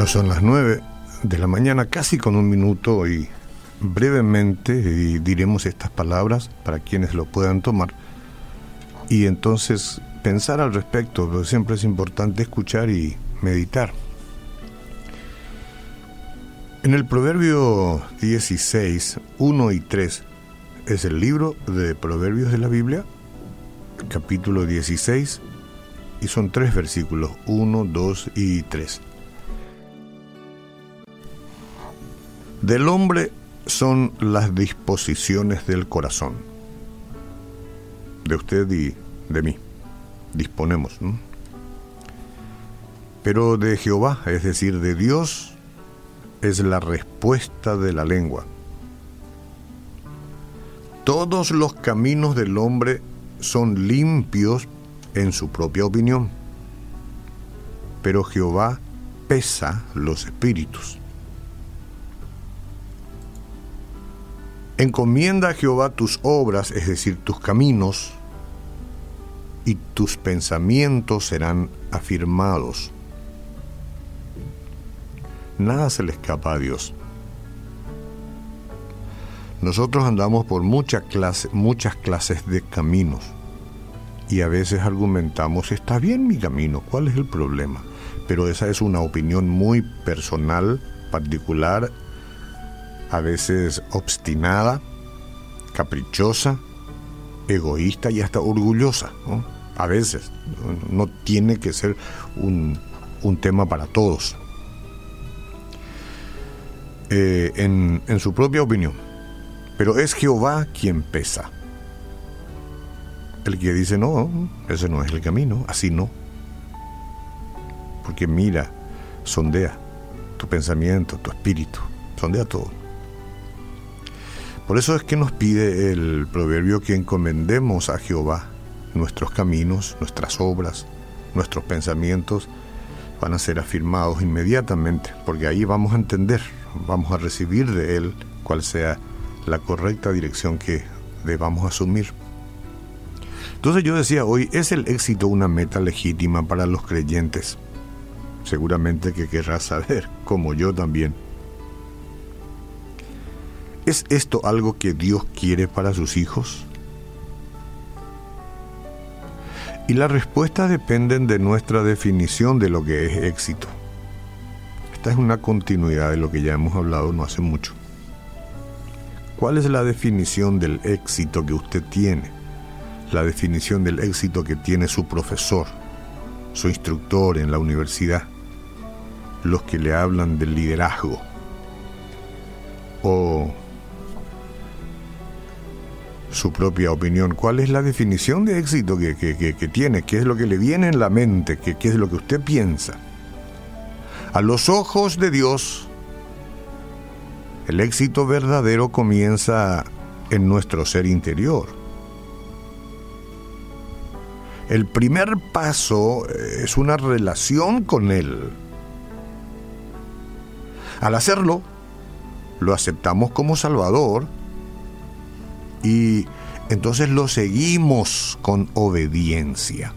Bueno, son las nueve de la mañana, casi con un minuto, y brevemente diremos estas palabras para quienes lo puedan tomar. Y entonces pensar al respecto, pero siempre es importante escuchar y meditar. En el Proverbio 16, 1 y 3, es el libro de Proverbios de la Biblia, capítulo 16, y son tres versículos, 1, 2 y 3. Del hombre son las disposiciones del corazón, de usted y de mí, disponemos. Pero de Jehová, es decir, de Dios, es la respuesta de la lengua. Todos los caminos del hombre son limpios en su propia opinión, pero Jehová pesa los espíritus. Encomienda a Jehová tus obras, es decir, tus caminos, y tus pensamientos serán afirmados. Nada se le escapa a Dios. Nosotros andamos por muchas clases, muchas clases de caminos y a veces argumentamos, está bien mi camino, ¿cuál es el problema? Pero esa es una opinión muy personal, particular, a veces obstinada, caprichosa, egoísta y hasta orgullosa. A veces no tiene que ser un, tema para todos. Eh, en, en su propia opinión. Pero es Jehová quien pesa. El que dice, no, ese no es el camino, así no. Porque mira, sondea tu pensamiento, tu espíritu, sondea todo. Por eso es que nos pide el proverbio que encomendemos a Jehová nuestros caminos, nuestras obras, nuestros pensamientos van a ser afirmados inmediatamente, porque ahí vamos a entender, vamos a recibir de Él cuál sea la correcta dirección que debamos asumir. Entonces yo decía hoy, ¿es el éxito una meta legítima para los creyentes? Seguramente que querrás saber, como yo también. ¿Es esto algo que Dios quiere para sus hijos? Y la respuesta dependen de nuestra definición de lo que es éxito. Esta es una continuidad de lo que ya hemos hablado no hace mucho. ¿Cuál es la definición del éxito que usted tiene? La definición del éxito que tiene su profesor, su instructor en la universidad, los que le hablan del liderazgo o su propia opinión. ¿Cuál es la definición de éxito que, tiene? ¿Qué es lo que le viene en la mente? ¿Qué, ¿Qué es lo que usted piensa? A los ojos de Dios, el éxito verdadero comienza en nuestro ser interior. El primer paso es una relación con Él. Al hacerlo, lo aceptamos como Salvador y entonces lo seguimos con obediencia.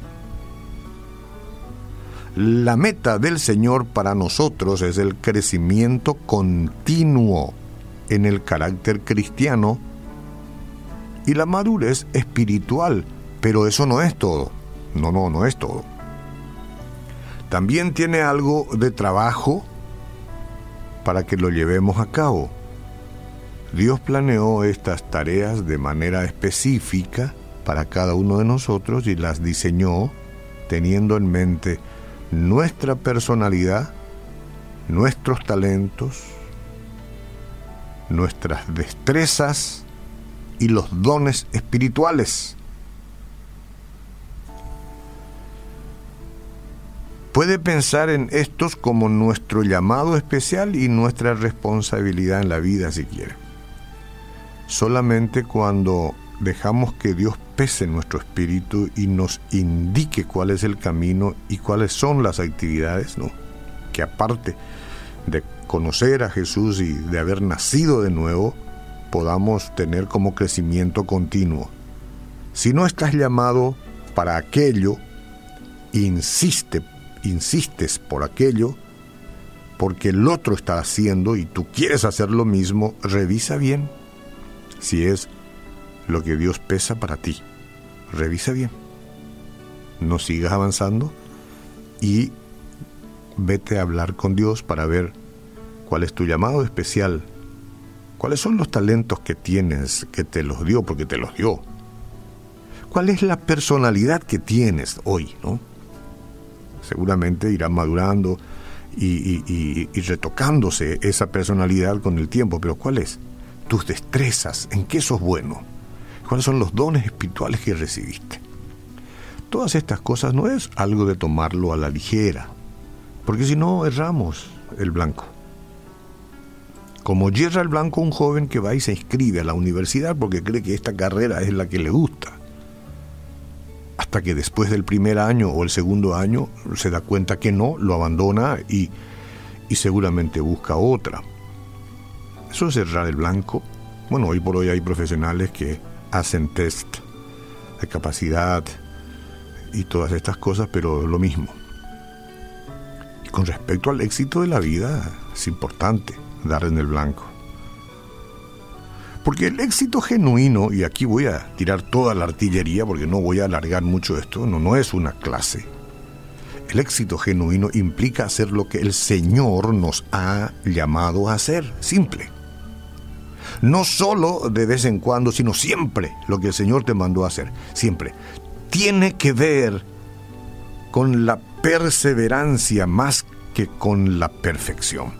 La meta del Señor para nosotros es el crecimiento continuo en el carácter cristiano y la madurez espiritual, pero eso no es todo. No, no, no es todo. También tiene algo de trabajo para que lo llevemos a cabo. Dios planeó estas tareas de manera específica para cada uno de nosotros y las diseñó teniendo en mente nuestra personalidad, nuestros talentos, nuestras destrezas y los dones espirituales. Puede pensar en estos como nuestro llamado especial y nuestra responsabilidad en la vida si quiere. Solamente cuando dejamos que Dios pese nuestro espíritu y nos indique cuál es el camino y cuáles son las actividades, ¿no? que aparte de conocer a Jesús y de haber nacido de nuevo, podamos tener como crecimiento continuo. Si no estás llamado para aquello, insiste, insistes por aquello, porque el otro está haciendo y tú quieres hacer lo mismo, revisa bien si es lo que Dios pesa para ti. Revisa bien. No sigas avanzando y vete a hablar con Dios para ver cuál es tu llamado especial, cuáles son los talentos que tienes, que te los dio, porque te los dio. ¿Cuál es la personalidad que tienes hoy, no? Seguramente irá madurando y, y retocándose esa personalidad con el tiempo, pero ¿cuál es? Tus destrezas, ¿en qué sos bueno? ¿Cuáles son los dones espirituales que recibiste? Todas estas cosas no es algo de tomarlo a la ligera, porque si no erramos el blanco. Como yerra el blanco un joven que va y se inscribe a la universidad porque cree que esta carrera es la que le gusta. Hasta que después del primer año o el segundo año se da cuenta que no, lo abandona y, y seguramente busca otra. Eso es errar el blanco. Bueno, hoy por hoy hay profesionales que hacen test de capacidad y todas estas cosas, pero lo mismo. Y con respecto al éxito de la vida, es importante dar en el blanco. Porque el éxito genuino, y aquí voy a tirar toda la artillería porque no voy a alargar mucho esto, no, no es una clase. El éxito genuino implica hacer lo que el Señor nos ha llamado a hacer, simple. No solo de vez en cuando, sino siempre lo que el Señor te mandó a hacer, siempre. Tiene que ver con la perseverancia más que con la perfección.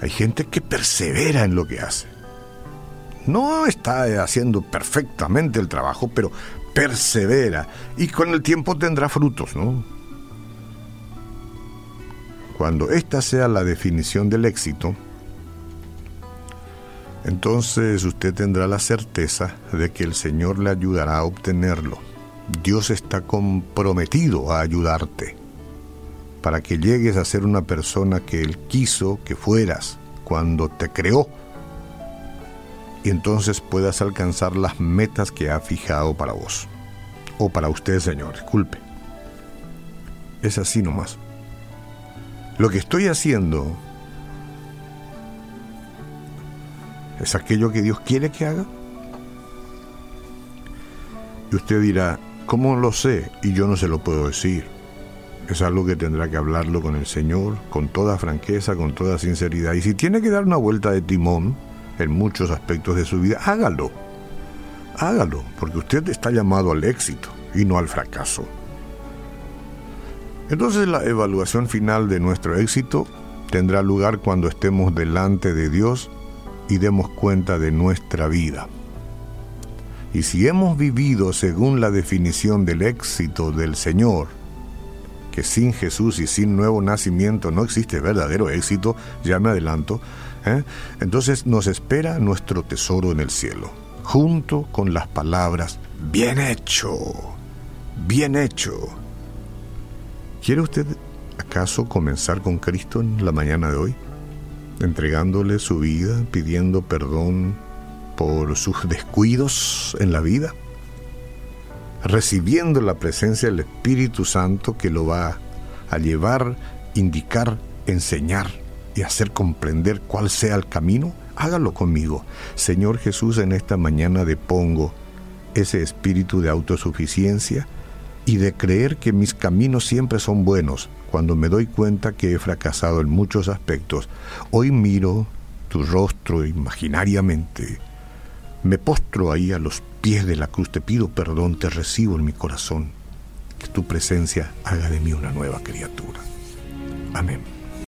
Hay gente que persevera en lo que hace. No está haciendo perfectamente el trabajo, pero persevera y con el tiempo tendrá frutos, ¿no? Cuando esta sea la definición del éxito, entonces usted tendrá la certeza de que el Señor le ayudará a obtenerlo. Dios está comprometido a ayudarte para que llegues a ser una persona que Él quiso que fueras cuando te creó y entonces puedas alcanzar las metas que ha fijado para vos. O para usted, Señor, disculpe. Es así nomás. Lo que estoy haciendo es aquello que Dios quiere que haga. Y usted dirá, ¿cómo lo sé? Y yo no se lo puedo decir. Es algo que tendrá que hablarlo con el Señor, con toda franqueza, con toda sinceridad. Y si tiene que dar una vuelta de timón en muchos aspectos de su vida, hágalo. Hágalo, porque usted está llamado al éxito y no al fracaso. Entonces la evaluación final de nuestro éxito tendrá lugar cuando estemos delante de Dios y demos cuenta de nuestra vida. Y si hemos vivido según la definición del éxito del Señor, que sin Jesús y sin nuevo nacimiento no existe verdadero éxito, ya me adelanto, ¿eh? entonces nos espera nuestro tesoro en el cielo, junto con las palabras, bien hecho, bien hecho. ¿Quiere usted acaso comenzar con Cristo en la mañana de hoy? Entregándole su vida, pidiendo perdón por sus descuidos en la vida, recibiendo la presencia del Espíritu Santo que lo va a llevar, indicar, enseñar y hacer comprender cuál sea el camino, hágalo conmigo. Señor Jesús, en esta mañana depongo ese espíritu de autosuficiencia y de creer que mis caminos siempre son buenos, cuando me doy cuenta que he fracasado en muchos aspectos, hoy miro tu rostro imaginariamente, me postro ahí a los pies de la cruz, te pido perdón, te recibo en mi corazón, que tu presencia haga de mí una nueva criatura. Amén.